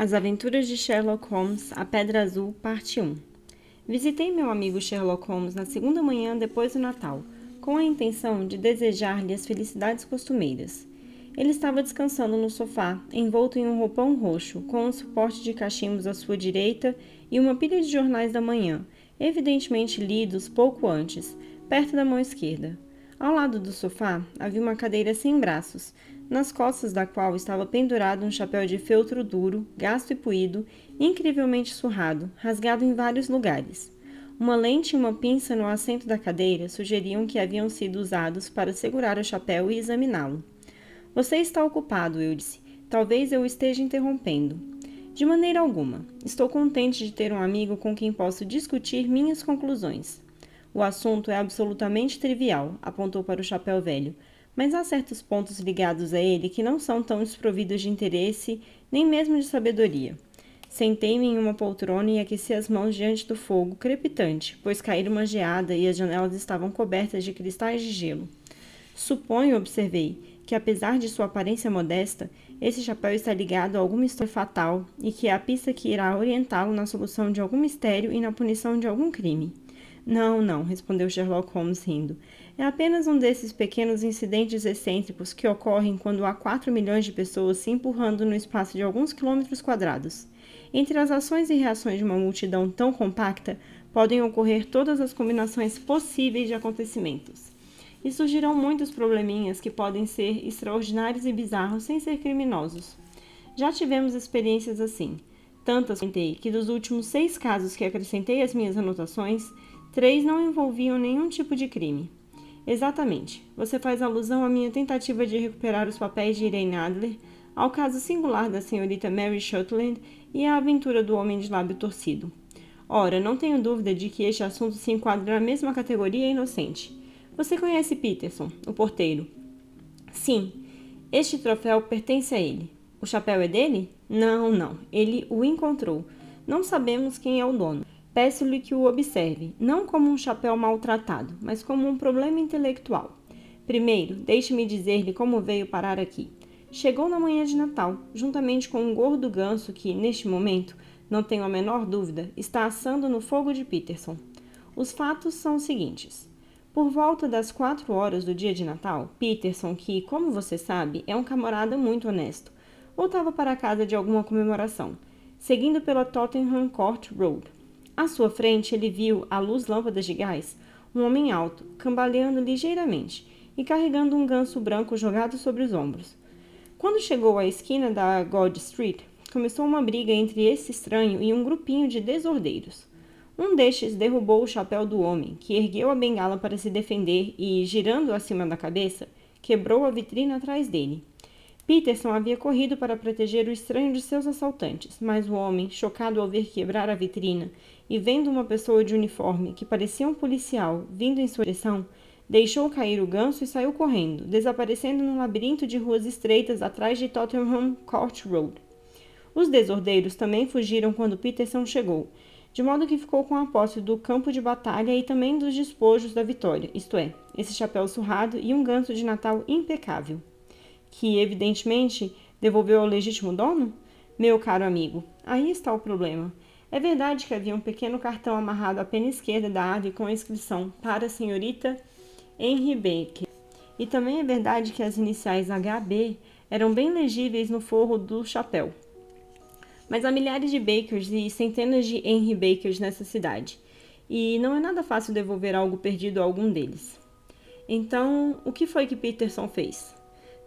As Aventuras de Sherlock Holmes, A Pedra Azul, Parte 1 Visitei meu amigo Sherlock Holmes na segunda manhã depois do Natal, com a intenção de desejar-lhe as felicidades costumeiras. Ele estava descansando no sofá, envolto em um roupão roxo, com um suporte de cachimbos à sua direita e uma pilha de jornais da manhã, evidentemente lidos pouco antes, perto da mão esquerda. Ao lado do sofá havia uma cadeira sem braços, nas costas da qual estava pendurado um chapéu de feltro duro, gasto e puído, incrivelmente surrado, rasgado em vários lugares. Uma lente e uma pinça no assento da cadeira sugeriam que haviam sido usados para segurar o chapéu e examiná-lo. Você está ocupado, eu disse. Talvez eu esteja interrompendo. De maneira alguma. Estou contente de ter um amigo com quem posso discutir minhas conclusões. O assunto é absolutamente trivial, apontou para o chapéu velho, mas há certos pontos ligados a ele que não são tão desprovidos de interesse nem mesmo de sabedoria. Sentei-me em uma poltrona e aqueci as mãos diante do fogo crepitante, pois caíra uma geada e as janelas estavam cobertas de cristais de gelo. Suponho, observei, que apesar de sua aparência modesta, esse chapéu está ligado a alguma história fatal e que é a pista que irá orientá-lo na solução de algum mistério e na punição de algum crime. Não, não, respondeu Sherlock Holmes rindo. É apenas um desses pequenos incidentes excêntricos que ocorrem quando há 4 milhões de pessoas se empurrando no espaço de alguns quilômetros quadrados. Entre as ações e reações de uma multidão tão compacta, podem ocorrer todas as combinações possíveis de acontecimentos. E surgirão muitos probleminhas que podem ser extraordinários e bizarros sem ser criminosos. Já tivemos experiências assim. Tantas que dos últimos seis casos que acrescentei às minhas anotações, Três não envolviam nenhum tipo de crime. Exatamente. Você faz alusão à minha tentativa de recuperar os papéis de Irene Adler, ao caso singular da senhorita Mary Shutland e à aventura do homem de lábio torcido. Ora, não tenho dúvida de que este assunto se enquadra na mesma categoria inocente. Você conhece Peterson, o porteiro? Sim. Este troféu pertence a ele. O chapéu é dele? Não, não. Ele o encontrou. Não sabemos quem é o dono. Peço-lhe que o observe, não como um chapéu maltratado, mas como um problema intelectual. Primeiro, deixe-me dizer-lhe como veio parar aqui. Chegou na manhã de Natal, juntamente com um gordo ganso que, neste momento, não tenho a menor dúvida, está assando no fogo de Peterson. Os fatos são os seguintes. Por volta das quatro horas do dia de Natal, Peterson, que, como você sabe, é um camarada muito honesto, voltava para casa de alguma comemoração, seguindo pela Tottenham Court Road. À sua frente, ele viu, à luz lâmpadas de gás, um homem alto, cambaleando ligeiramente e carregando um ganso branco jogado sobre os ombros. Quando chegou à esquina da God Street, começou uma briga entre esse estranho e um grupinho de desordeiros. Um destes derrubou o chapéu do homem, que ergueu a bengala para se defender e, girando acima da cabeça, quebrou a vitrina atrás dele. Peterson havia corrido para proteger o estranho de seus assaltantes, mas o homem, chocado ao ver quebrar a vitrina e vendo uma pessoa de uniforme que parecia um policial vindo em sua direção, deixou cair o ganso e saiu correndo, desaparecendo num labirinto de ruas estreitas atrás de Tottenham Court Road. Os desordeiros também fugiram quando Peterson chegou, de modo que ficou com a posse do campo de batalha e também dos despojos da vitória, isto é, esse chapéu surrado e um ganso de Natal impecável que evidentemente devolveu ao legítimo dono? Meu caro amigo, aí está o problema. É verdade que havia um pequeno cartão amarrado à pena esquerda da ave com a inscrição para a senhorita Henry Baker. E também é verdade que as iniciais HB eram bem legíveis no forro do chapéu. Mas há milhares de Bakers e centenas de Henry Bakers nessa cidade, e não é nada fácil devolver algo perdido a algum deles. Então, o que foi que Peterson fez?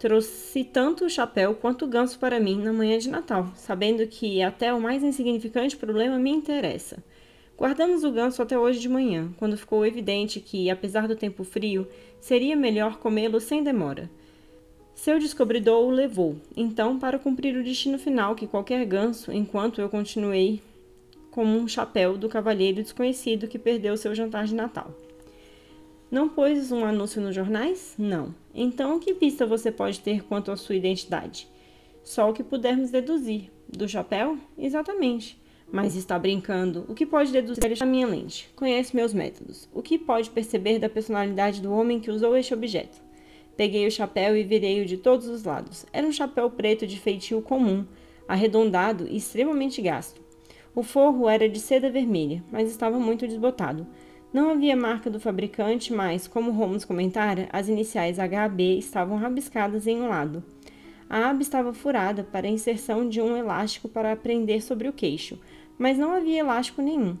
Trouxe tanto o chapéu quanto o ganso para mim na manhã de Natal, sabendo que até o mais insignificante problema me interessa. Guardamos o ganso até hoje de manhã, quando ficou evidente que, apesar do tempo frio, seria melhor comê-lo sem demora. Seu descobridor o levou, então, para cumprir o destino final que qualquer ganso, enquanto eu continuei como um chapéu do cavalheiro desconhecido que perdeu seu jantar de Natal. Não pôs um anúncio nos jornais? Não. Então, que pista você pode ter quanto à sua identidade? Só o que pudermos deduzir. Do chapéu? Exatamente. Mas está brincando. O que pode deduzir da minha lente? Conhece meus métodos. O que pode perceber da personalidade do homem que usou este objeto? Peguei o chapéu e virei-o de todos os lados. Era um chapéu preto de feitio comum, arredondado e extremamente gasto. O forro era de seda vermelha, mas estava muito desbotado. Não havia marca do fabricante, mas, como Holmes comentara, as iniciais HB estavam rabiscadas em um lado. A aba estava furada para a inserção de um elástico para prender sobre o queixo, mas não havia elástico nenhum.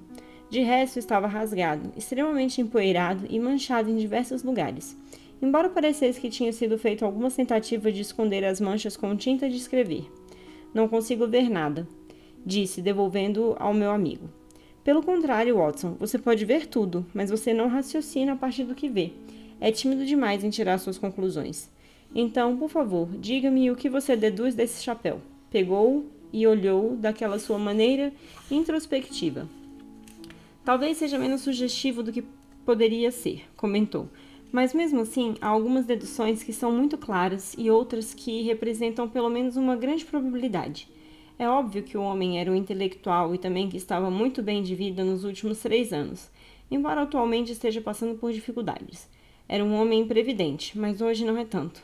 De resto, estava rasgado, extremamente empoeirado e manchado em diversos lugares. Embora parecesse que tinha sido feito algumas tentativas de esconder as manchas com tinta de escrever. Não consigo ver nada, disse, devolvendo ao meu amigo. Pelo contrário, Watson, você pode ver tudo, mas você não raciocina a partir do que vê. É tímido demais em tirar suas conclusões. Então, por favor, diga-me o que você deduz desse chapéu. Pegou e olhou daquela sua maneira introspectiva. Talvez seja menos sugestivo do que poderia ser, comentou. Mas mesmo assim, há algumas deduções que são muito claras e outras que representam pelo menos uma grande probabilidade. É óbvio que o homem era um intelectual e também que estava muito bem de vida nos últimos três anos, embora atualmente esteja passando por dificuldades. Era um homem previdente, mas hoje não é tanto,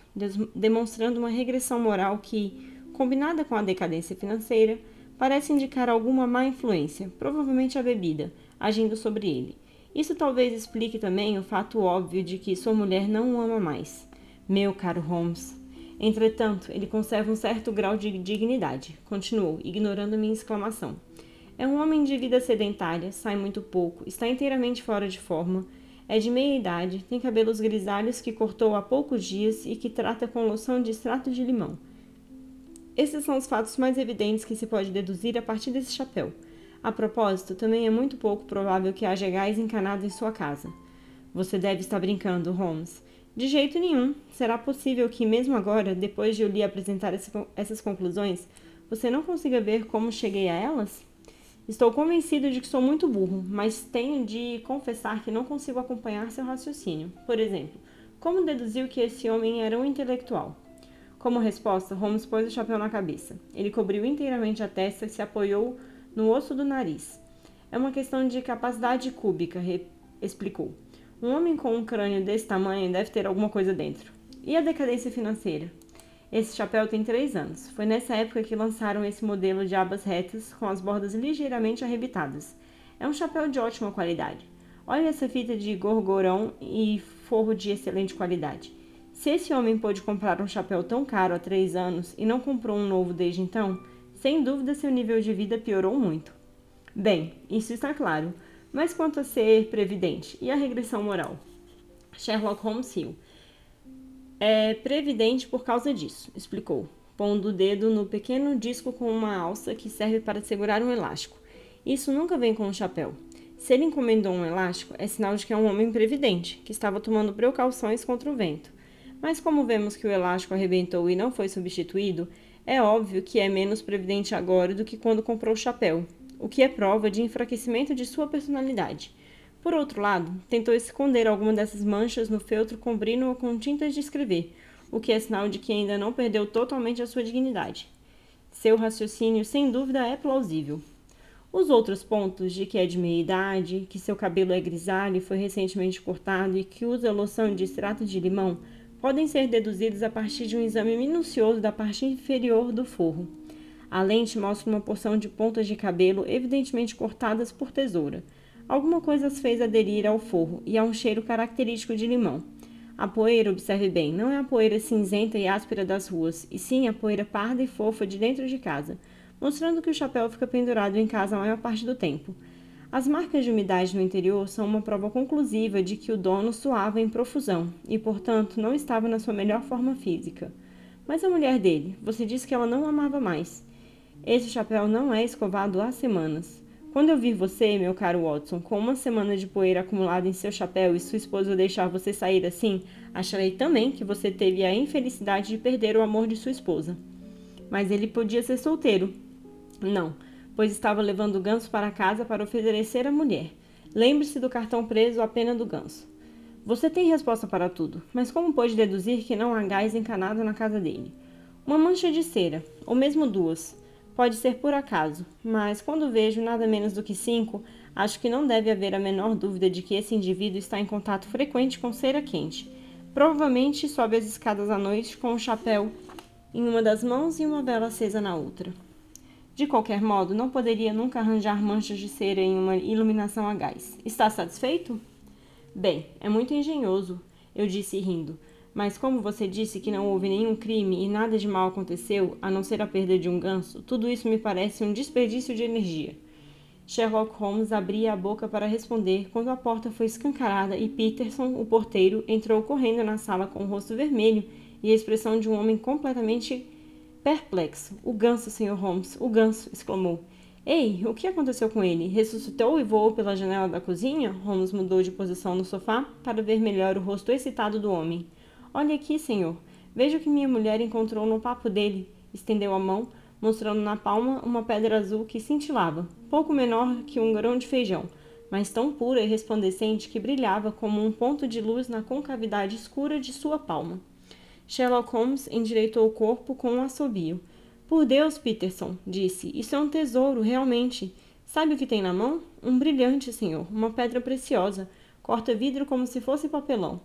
demonstrando uma regressão moral que, combinada com a decadência financeira, parece indicar alguma má influência, provavelmente a bebida, agindo sobre ele. Isso talvez explique também o fato óbvio de que sua mulher não o ama mais. Meu caro Holmes, Entretanto, ele conserva um certo grau de dignidade, continuou, ignorando minha exclamação. É um homem de vida sedentária, sai muito pouco, está inteiramente fora de forma, é de meia idade, tem cabelos grisalhos que cortou há poucos dias e que trata com loção de extrato de limão. Esses são os fatos mais evidentes que se pode deduzir a partir desse chapéu. A propósito, também é muito pouco provável que haja gás encanado em sua casa. Você deve estar brincando, Holmes. De jeito nenhum. Será possível que, mesmo agora, depois de eu lhe apresentar essas conclusões, você não consiga ver como cheguei a elas? Estou convencido de que sou muito burro, mas tenho de confessar que não consigo acompanhar seu raciocínio. Por exemplo, como deduziu que esse homem era um intelectual? Como resposta, Holmes pôs o chapéu na cabeça. Ele cobriu inteiramente a testa e se apoiou no osso do nariz. É uma questão de capacidade cúbica, explicou. Um homem com um crânio desse tamanho deve ter alguma coisa dentro. E a decadência financeira? Esse chapéu tem três anos. Foi nessa época que lançaram esse modelo de abas retas com as bordas ligeiramente arrebitadas. É um chapéu de ótima qualidade. Olha essa fita de gorgorão e forro de excelente qualidade. Se esse homem pôde comprar um chapéu tão caro há três anos e não comprou um novo desde então, sem dúvida seu nível de vida piorou muito. Bem, isso está claro. Mas quanto a ser previdente e a regressão moral? Sherlock Holmes riu. É previdente por causa disso, explicou, pondo o dedo no pequeno disco com uma alça que serve para segurar um elástico. Isso nunca vem com um chapéu. Se ele encomendou um elástico, é sinal de que é um homem previdente, que estava tomando precauções contra o vento. Mas como vemos que o elástico arrebentou e não foi substituído, é óbvio que é menos previdente agora do que quando comprou o chapéu, o que é prova de enfraquecimento de sua personalidade. Por outro lado, tentou esconder alguma dessas manchas no feltro cobrindo-o com tintas de escrever, o que é sinal de que ainda não perdeu totalmente a sua dignidade. Seu raciocínio, sem dúvida, é plausível. Os outros pontos de que é de meia idade, que seu cabelo é grisalho e foi recentemente cortado e que usa loção de extrato de limão podem ser deduzidos a partir de um exame minucioso da parte inferior do forro. A lente mostra uma porção de pontas de cabelo evidentemente cortadas por tesoura. Alguma coisa as fez aderir ao forro e há um cheiro característico de limão. A poeira, observe bem, não é a poeira cinzenta e áspera das ruas, e sim a poeira parda e fofa de dentro de casa, mostrando que o chapéu fica pendurado em casa a maior parte do tempo. As marcas de umidade no interior são uma prova conclusiva de que o dono suava em profusão e, portanto, não estava na sua melhor forma física. Mas a mulher dele, você disse que ela não amava mais. Esse chapéu não é escovado há semanas. Quando eu vi você, meu caro Watson, com uma semana de poeira acumulada em seu chapéu e sua esposa deixar você sair assim, acharei também que você teve a infelicidade de perder o amor de sua esposa. Mas ele podia ser solteiro. Não, pois estava levando o ganso para casa para oferecer à mulher. Lembre-se do cartão preso à pena do ganso. Você tem resposta para tudo, mas como pôde deduzir que não há gás encanado na casa dele? Uma mancha de cera, ou mesmo duas. Pode ser por acaso, mas quando vejo nada menos do que cinco, acho que não deve haver a menor dúvida de que esse indivíduo está em contato frequente com cera quente. Provavelmente sobe as escadas à noite com um chapéu em uma das mãos e uma vela acesa na outra. De qualquer modo, não poderia nunca arranjar manchas de cera em uma iluminação a gás. Está satisfeito? Bem, é muito engenhoso, eu disse rindo. Mas como você disse que não houve nenhum crime e nada de mal aconteceu, a não ser a perda de um ganso, tudo isso me parece um desperdício de energia. Sherlock Holmes abria a boca para responder quando a porta foi escancarada e Peterson, o porteiro, entrou correndo na sala com o rosto vermelho e a expressão de um homem completamente perplexo. O ganso, Sr. Holmes, o ganso! exclamou. Ei, o que aconteceu com ele? Ressuscitou e voou pela janela da cozinha? Holmes mudou de posição no sofá para ver melhor o rosto excitado do homem. Olhe aqui, senhor. Veja o que minha mulher encontrou no papo dele. Estendeu a mão, mostrando na palma uma pedra azul que cintilava, pouco menor que um grão de feijão, mas tão pura e resplandecente que brilhava como um ponto de luz na concavidade escura de sua palma. Sherlock Holmes endireitou o corpo com um assobio. Por Deus, Peterson, disse, isso é um tesouro, realmente. Sabe o que tem na mão? Um brilhante, senhor, uma pedra preciosa. Corta vidro como se fosse papelão.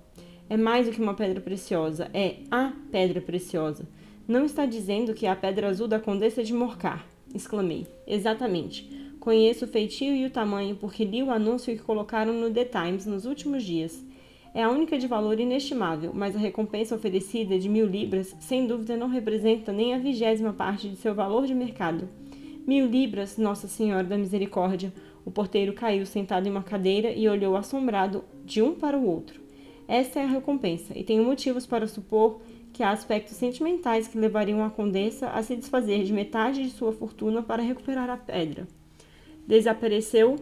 É mais do que uma pedra preciosa, é a pedra preciosa. Não está dizendo que é a pedra azul da Condessa de Morcar, exclamei. Exatamente. Conheço o feitio e o tamanho porque li o anúncio que colocaram no The Times nos últimos dias. É a única de valor inestimável, mas a recompensa oferecida de mil libras, sem dúvida, não representa nem a vigésima parte de seu valor de mercado. Mil libras, Nossa Senhora da Misericórdia! O porteiro caiu sentado em uma cadeira e olhou assombrado de um para o outro. Esta é a recompensa, e tenho motivos para supor que há aspectos sentimentais que levariam a condessa a se desfazer de metade de sua fortuna para recuperar a pedra. Desapareceu,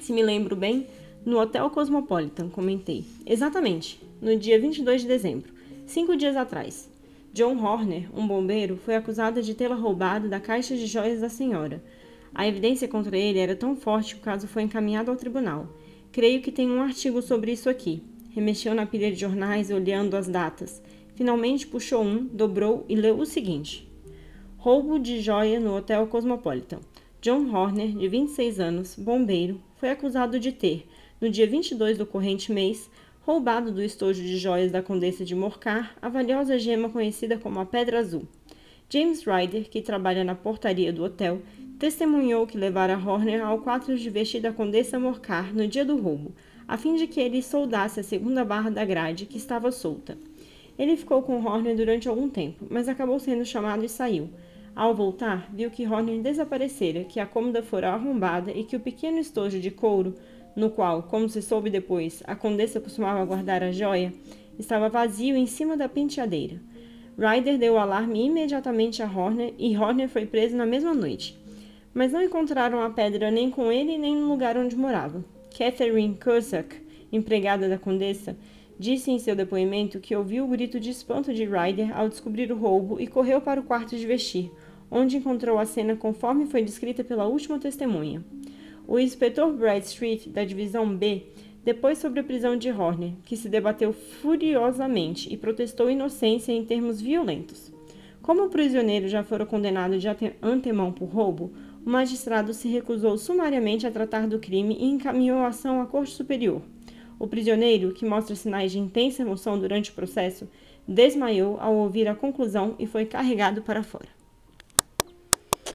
se me lembro bem, no Hotel Cosmopolitan, comentei. Exatamente, no dia 22 de dezembro, cinco dias atrás. John Horner, um bombeiro, foi acusado de tê-la roubado da caixa de joias da senhora. A evidência contra ele era tão forte que o caso foi encaminhado ao tribunal. Creio que tem um artigo sobre isso aqui. Remexeu na pilha de jornais olhando as datas. Finalmente puxou um, dobrou e leu o seguinte: Roubo de joia no Hotel Cosmopolitan. John Horner, de 26 anos, bombeiro, foi acusado de ter, no dia 22 do corrente mês, roubado do estojo de joias da Condessa de Morcar a valiosa gema conhecida como a Pedra Azul. James Ryder, que trabalha na portaria do hotel, testemunhou que levara Horner ao quarto de vestir da Condessa Morcar no dia do roubo, a fim de que ele soldasse a segunda barra da grade que estava solta. Ele ficou com Horner durante algum tempo, mas acabou sendo chamado e saiu. Ao voltar, viu que Horner desaparecera, que a cômoda fora arrombada e que o pequeno estojo de couro, no qual, como se soube depois, a condessa costumava guardar a joia, estava vazio em cima da penteadeira. Ryder deu o alarme imediatamente a Horner e Horner foi preso na mesma noite. Mas não encontraram a pedra nem com ele nem no lugar onde morava. Catherine Cusack, empregada da condessa, Disse em seu depoimento que ouviu o grito de espanto de Ryder ao descobrir o roubo e correu para o quarto de vestir, onde encontrou a cena conforme foi descrita pela última testemunha. O inspetor Bradstreet, da divisão B, depois sobre a prisão de Horner, que se debateu furiosamente e protestou inocência em termos violentos. Como o prisioneiro já fora condenado de antemão por roubo, o magistrado se recusou sumariamente a tratar do crime e encaminhou a ação à Corte Superior. O prisioneiro, que mostra sinais de intensa emoção durante o processo, desmaiou ao ouvir a conclusão e foi carregado para fora.